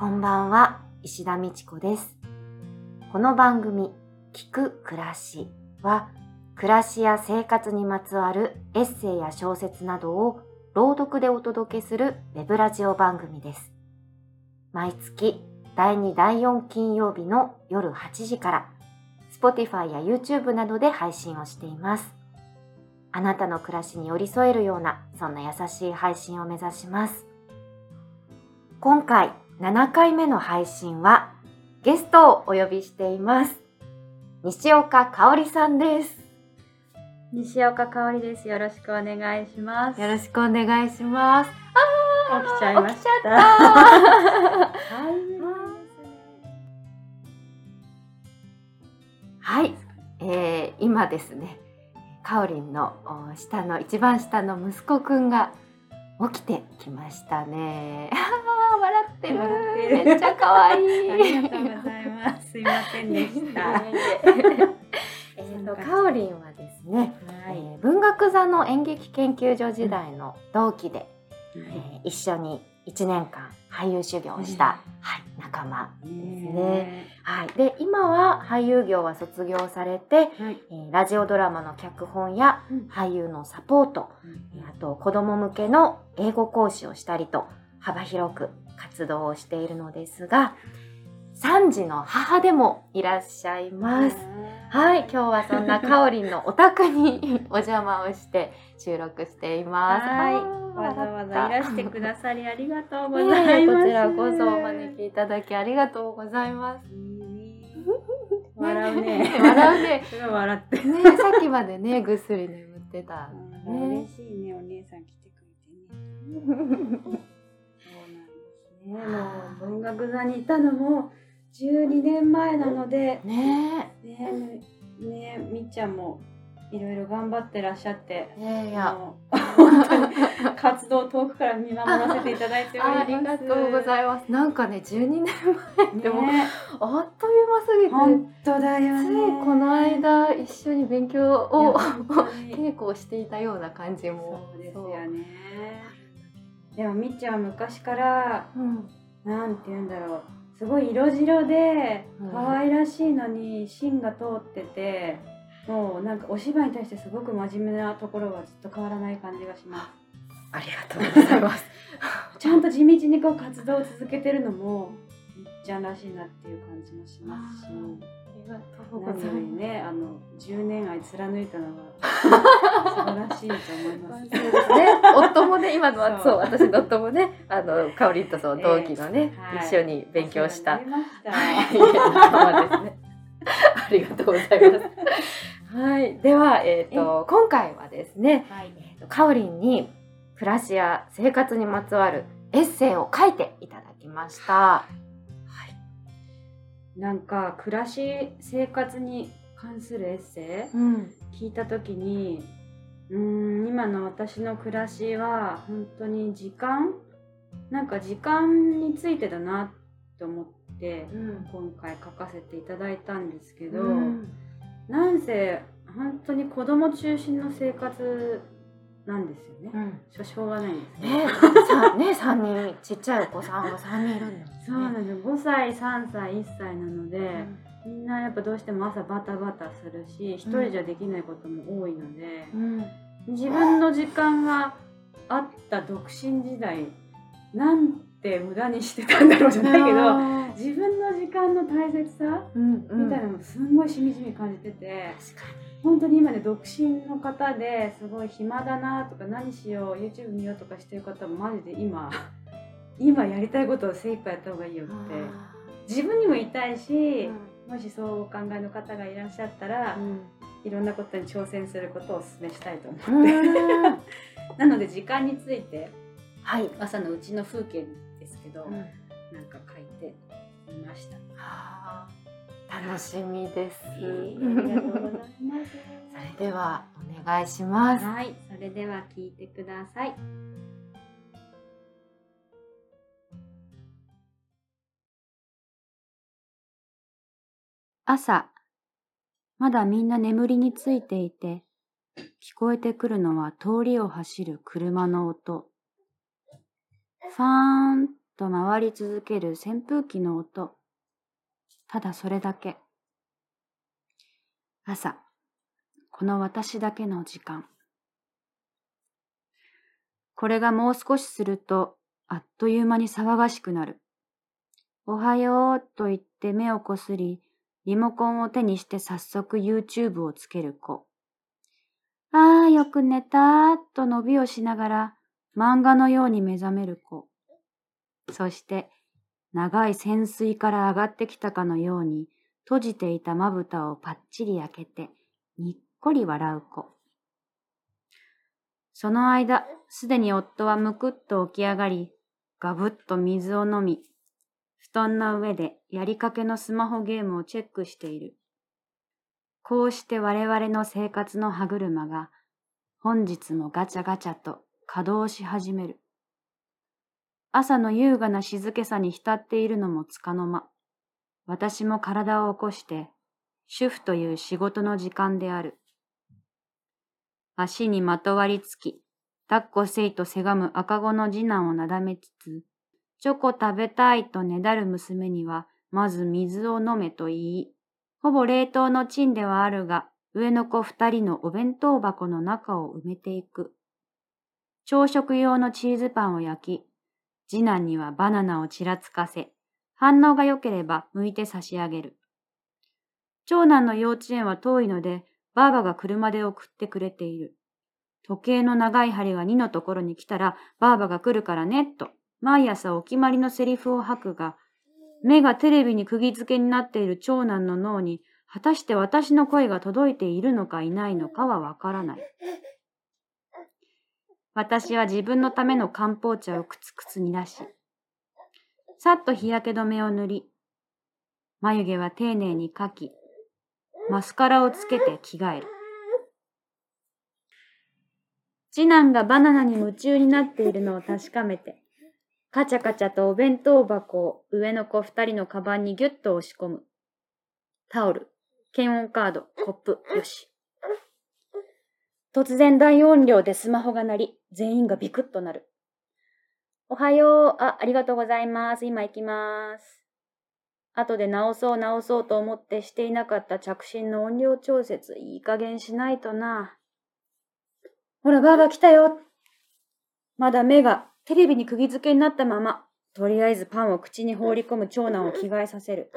こんばんは、石田美智子です。この番組、聞く暮らしは、暮らしや生活にまつわるエッセイや小説などを朗読でお届けするウェブラジオ番組です。毎月第2第4金曜日の夜8時から Spotify や YouTube などで配信をしています。あなたの暮らしに寄り添えるようなそんな優しい配信を目指します。今回7回目の配信はゲストをお呼びしています。西岡香織さんです。西岡香織です。よろしくお願いします。よろしくお願いします。起きちゃいましたた。はい。はい、えー、今ですね、かおりんのお下の一番下の息子くんが起きてきましたね。笑ってるめっちゃ可愛いありがとうございます。すいませんでした。えっとかおりんはですね、はい。えー文学座の演劇研究所時代の同期で、えー一緒に1年間俳優修行をした、はい、仲間ですね。ねはい、で今は俳優業は卒業されて、はい。えーラジオドラマの脚本や俳優のサポート、えーあと子供向けの英語講師をしたりと幅広く活動をしているのですが3児の母でもいらっしゃいます。はい、今日はそんなかおりんのお宅に お邪魔をして収録しています。はい。わざわざいらしてくださりありがとうごいざいます。こちらこそお招きいただきありがとうございます。笑うね。笑うね。笑ってる。ね、さっきまでね、ぐっすり眠ってた嬉。しいね、お姉さん来てくれてね。そうなんですね。もう文学座にいたのも12年前なので、ねねねみっちゃんもいろいろ頑張ってらっしゃってえ。、いやいや。活動を遠くから見守らせていただいております。ありがとうございます。なんかね、12年前でも、ね、あっという間すぎて、本当だよね。ついこの間一緒に勉強を稽古をしていたような感じも。そうですよね。でもみっちゃんは昔から。うん。なんて言うんだろうすごい色白でうん。可愛らしいのに芯が通ってて、もうなんかお芝居に対してすごく真面目なところはずっと変わらない感じがします。ありがとうございます。ちゃんと地道にこう活動を続けてるのもみっちゃんらしいなっていう感じもしますし。ありがとうございまねあの10年愛貫いたのが素 晴らしいと思いますす。そうですね。夫もね、今のはそそうう、私の夫もね、あの、かおりんとその同期のね、一緒に勉強したはい、ですね。ありがとうございます。はい、では、えっ、と、今回はですね、はいえーとかおりんに暮らしや生活にまつわるエッセイを書いていただきました。なんか暮らし生活に関するエッセイ？うん、聞いた時にうーん今の私の暮らしは本当に時間なんか時間についてだなと思ってうん、今回書かせていただいたんですけど、うん、なんせ本当に子供中心の生活なんですよね。うん。しょうがないんですね、さね、三人ちっちゃいお子さんが三人いるんだ、ね。そうなんです5歳3歳1歳なので、みんなやっぱどうしても朝バタバタするし一人じゃできないことも多いので、うん、自分の時間があった独身時代なんて無駄にしてたんだろうじゃないけど自分の時間の大切さうん、うん、みたいなのをすんごいしみじみ感じてて本当に今ね独身の方ですごい暇だなとか何しよう YouTube 見ようとかしてる方もマジで今 今やりたいことを精一杯やった方がいいよってに。自分にも言いたいし、うん。もしそうお考えの方がいらっしゃったら、いろんなことに挑戦することをお勧めしたいと思って、うん、なので時間についてはい。朝のうちの風景ですけど、うんなんか書いてみました。はあ楽しみです。ありがとうございます。それではお願いします。はい、それでは聞いてください。朝、まだみんな眠りについていて、聞こえてくるのは通りを走る車の音。ファーンと回り続ける扇風機の音。ただそれだけ。朝、この私だけの時間。これがもう少しすると、あっという間に騒がしくなる。おはようと言って目をこすり、リモコンを手にして早速 YouTube をつける子。ああ、よく寝たーと伸びをしながら漫画のように目覚める子。そして長い潜水から上がってきたかのように閉じていたまぶたをパッチリ開けてにっこり笑う子。その間、すでに夫はむくっと起き上がり、ガブッと水を飲み、布団の上でやりかけのスマホゲームをチェックしている。こうして我々の生活の歯車が本日もガチャガチャと稼働し始める。朝の優雅な静けさに浸っているのもつかの間。私も体を起こして、主婦という仕事の時間である。足にまとわりつき、抱っこせいとせがむ赤子の次男をなだめつつ、チョコ食べたいとねだる娘には、まず水を飲めと言い、ほぼ冷凍のチンではあるが、上の子二人のお弁当箱の中を埋めていく。朝食用のチーズパンを焼き、次男にはバナナをちらつかせ、反応が良ければ剥いて差し上げる。長男の幼稚園は遠いので、ばあばが車で送ってくれている。時計の長い針が2のところに来たら、ばあばが来るからね、と、毎朝お決まりのセリフを吐くが、目がテレビに釘付けになっている長男の脳に、果たして私の声が届いているのかいないのかはわからない。私は自分のための漢方茶をくつくつ煮出し、さっと日焼け止めを塗り、眉毛は丁寧に描き、マスカラをつけて着替える。次男がバナナに夢中になっているのを確かめて、カチャカチャとお弁当箱を上の子二人のカバンにギュッと押し込む。タオル、検温カード、コップ、よし。突然大音量でスマホが鳴り、全員がビクッとなる。おはよう。あ、ありがとうございます。今行きます。後で直そう直そうと思ってしていなかった着信の音量調節、いい加減しないとな。ほら、ばあば来たよ。まだ目がテレビに釘付けになったまま、とりあえずパンを口に放り込む長男を着替えさせる。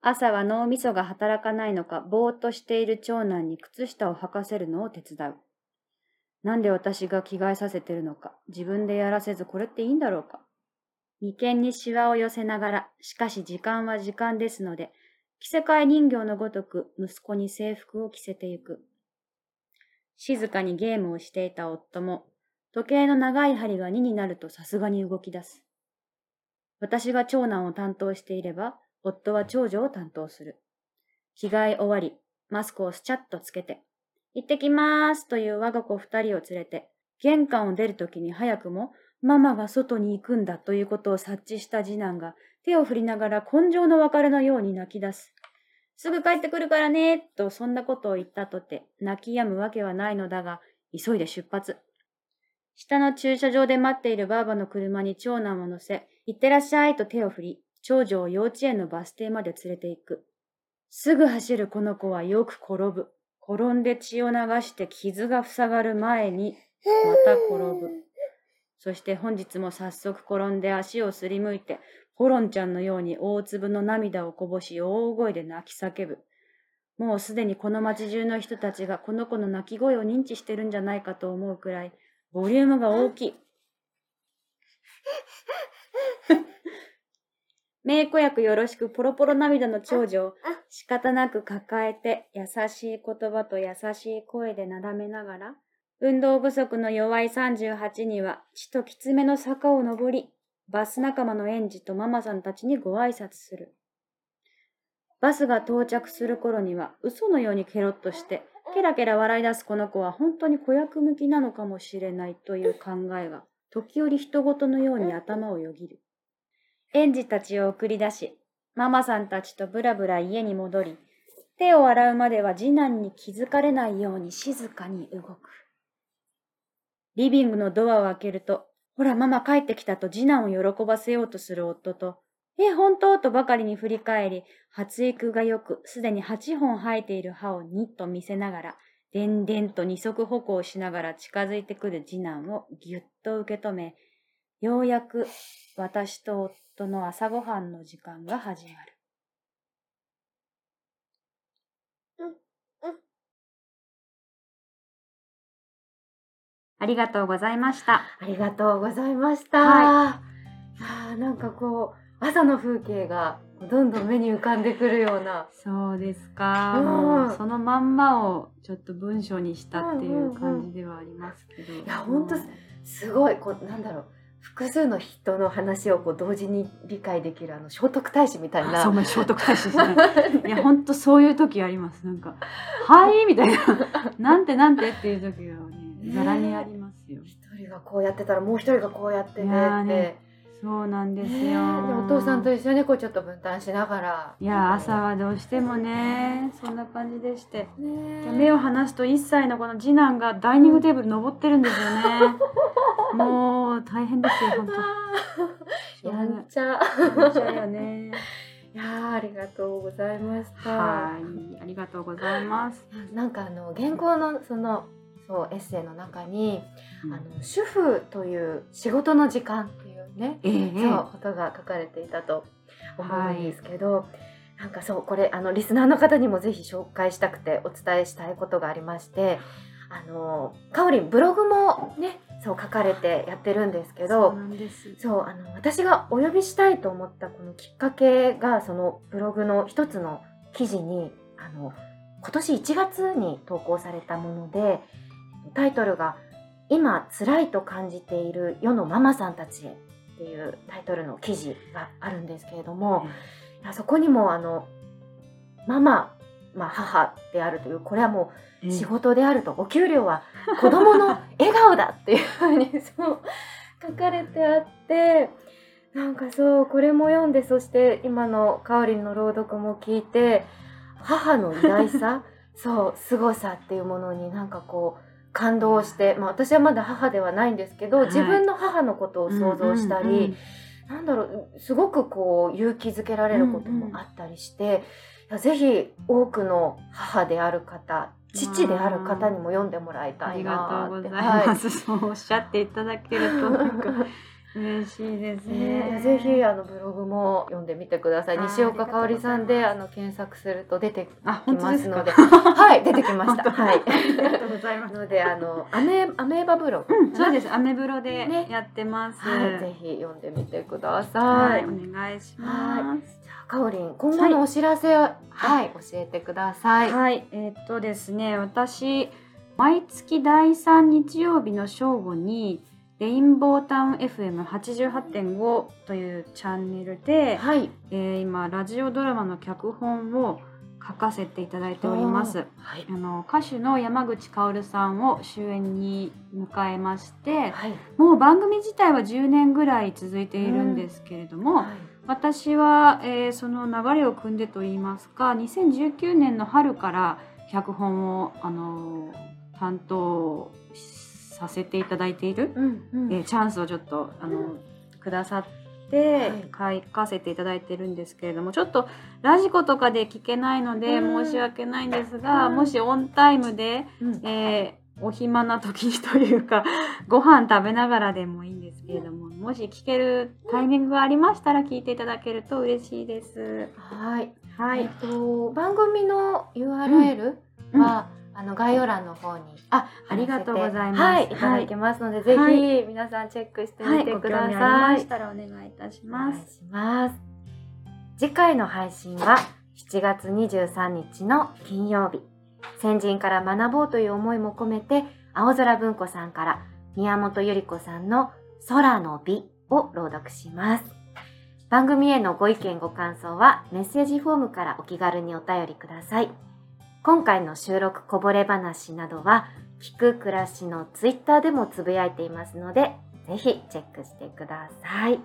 朝は脳みそが働かないのか、ぼーっとしている長男に靴下を履かせるのを手伝う。なんで私が着替えさせてるのか、自分でやらせずこれっていいんだろうか。眉間にシワを寄せながら、しかし時間は時間ですので、着せ替え人形のごとく息子に制服を着せてゆく。静かにゲームをしていた夫も、時計の長い針が2になるとさすがに動き出す。私が長男を担当していれば、夫は長女を担当する。着替え終わり、マスクをスチャッとつけて、行ってきまーすという我が子二人を連れて、玄関を出るときに早くも、ママが外に行くんだということを察知した次男が、手を振りながら根性の別れのように泣き出す。すぐ帰ってくるからね、とそんなことを言ったとて、泣き止むわけはないのだが、急いで出発。下の駐車場で待っているばあばの車に長男を乗せ、行ってらっしゃいと手を振り、長女を幼稚園のバス停まで連れて行く。すぐ走るこの子はよく転ぶ。転んで血を流して傷が塞がる前に、また転ぶ。そして本日も早速転んで足をすりむいて、ホロンちゃんのように大粒の涙をこぼし大声で泣き叫ぶ。もうすでにこの町中の人たちがこの子の泣き声を認知してるんじゃないかと思うくらい、ボリュームが大きい。名子役よろしくポロポロ涙の長女を仕方なく抱えて優しい言葉と優しい声でなだめながら、運動不足の弱い38には血ときつめの坂を登り、バス仲間の園児とママさんたちにご挨拶する。バスが到着する頃には嘘のようにケロッとして、ケラケラ笑い出すこの子は本当に子役向きなのかもしれないという考えが、時折人事のように頭をよぎる。園児たちを送り出し、ママさんたちとブラブラ家に戻り、手を洗うまでは次男に気づかれないように静かに動く。リビングのドアを開けると、ほらママ帰ってきたと次男を喜ばせようとする夫と、え、本当？とばかりに振り返り、発育が良く、すでに8本生えている歯をにっと見せながら、でんでんと二足歩行しながら近づいてくる次男をぎゅっと受け止め、ようやく私と夫の朝ごはんの時間が始まる。ありがとうございました。ありがとうございました。はあーなんかこう朝の風景がどんどん目に浮かんでくるような。そうですか。うんそのまんまをちょっと文章にしたっていうんうんううん感じではありますけど。いやほんとすごいこうなんだろう複数の人の話をこう同時に理解できるあの聖徳太子みたいな。そう、まあ聖徳太子じゃない。いや、本当そういう時あります。なんか、はいみたいな。なんてなんてっていう時がね、ざらにありますよ。一人がこうやってたらもう一人がこうやってねそうなんですよ。ねえでお父さんと一緒にこうちょっと分担しながら。いや、朝はどうしてもね、そんな感じでして。ねえ目を離すと1歳のこの次男がダイニングテーブル登ってるんですよね。もう大変ですよ、本当。やんちゃ。やっちゃうよね。いやーありがとうございました。はい、ありがとうございます。なんかあの原稿のそのそうエッセイの中に、あの主婦という仕事の時間っていうね、ええそうことが書かれていたと思うんですけど、なんかそうこれあのリスナーの方にもぜひ紹介したくてお伝えしたいことがありまして。あのかおりんブログもねそう書かれてやってるんですけどそうなんです。そうあの私がお呼びしたいと思ったこのきっかけがそのブログの一つの記事にあの今年1月に投稿されたものでタイトルが「今辛いと感じている世のママさんたちへ」っていうタイトルの記事があるんですけれども、いやそこにもあのママ、まあ、母であるというこれはもう仕事であるとお給料は子供の 笑顔だっていうふうにそう書かれてあってなんかそうこれも読んでそして今のかおりんの朗読も聞いて母の偉大さ そう凄さっていうものになんかこう感動して、まあ、私はまだ母ではないんですけど、はい。自分の母のことを想像したり、うんうんうんなんだろうすごくこう勇気づけられることもあったりして、いやぜひ多くの母である方父である方にも読んでもらいたいありがなってとうございます。そうおっしゃっていただけるとなんか 嬉しいですはいね。ね、ぜひあのブログも読んでみてください。西岡香織さんでああの検索すると出てあ、き。ますので、はい出てきました。はい。ありがとうございます。のであのアメアメーバブログ、うん、そうです。アメブロでねやってます。はい、ぜひ読んでみてくださ。はいい、お願いします。じゃあかおりん今後のお知らせは、はい、教えてください。はい、えーっとですね、私毎月第3日曜日の正午にレインボータウン FM88.5 というチャンネルで、はい。えー今ラジオドラマの脚本を書かせていただいております。はいあ。の歌手の山口薫さんを主演に迎えまして、はい。もう番組自体は10年ぐらい続いているんですけれども、はい私は、えーその流れを組んでといいますか2019年の春から脚本を、あのー担当させていただいている、うんうん。えーチャンスをちょっと、あのくださって書かせていただいてるんですけれどもちょっとラジコとかで聞けないのでうん。申し訳ないんですが、うん。もしオンタイムで、うん。えーお暇な時というか ご飯食べながらでもいいんですけれどももし聞けるタイミングがありましたら聞いていただけると嬉しいです。はい。はい。えっ、と番組の URL は、あの概要欄の方にあ、ありがとうございます。はい、いただけますので、ぜはいひ皆さんチェックしてはい、みてください。りましたらお願いいたしおます。願いします。次回の配信は7月23日の金曜日。先人から学ぼうという思いも込めて、青空文庫さんから宮本ゆり子さんの空の美を朗読します。番組へのご意見ご感想はメッセージフォームからお気軽にお便りください。今回の収録こぼれ話などは、聞く暮らしのツイッターでもつぶやいていますので、ぜひチェックしてください。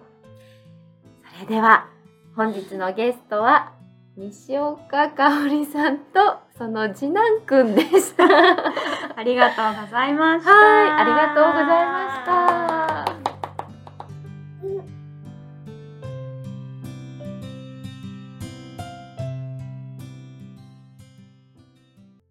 それでは、本日のゲストは、西岡香織さんとその次男くんでした。ありがとうございました。はい、ありがとうございました。